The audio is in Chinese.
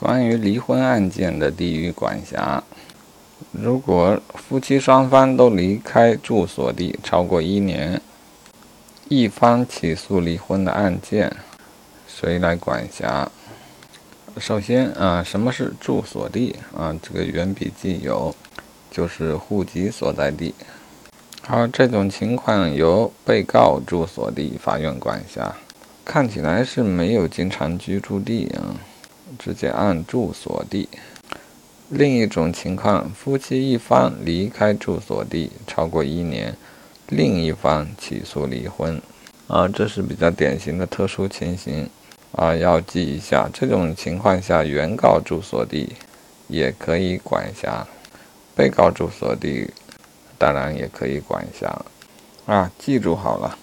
关于离婚案件的地域管辖，如果夫妻双方都离开住所地超过一年，一方起诉离婚的案件，谁来管辖？首先啊，什么是住所地啊？这个原笔记有，就是户籍所在地。好，这种情况由被告住所地法院管辖。看起来是没有经常居住地啊，直接按住所地。另一种情况，夫妻一方离开住所地超过一年，另一方起诉离婚啊，这是比较典型的特殊情形。啊，要记一下，这种情况下，原告住所地也可以管辖，被告住所地当然也可以管辖。啊，记住好了。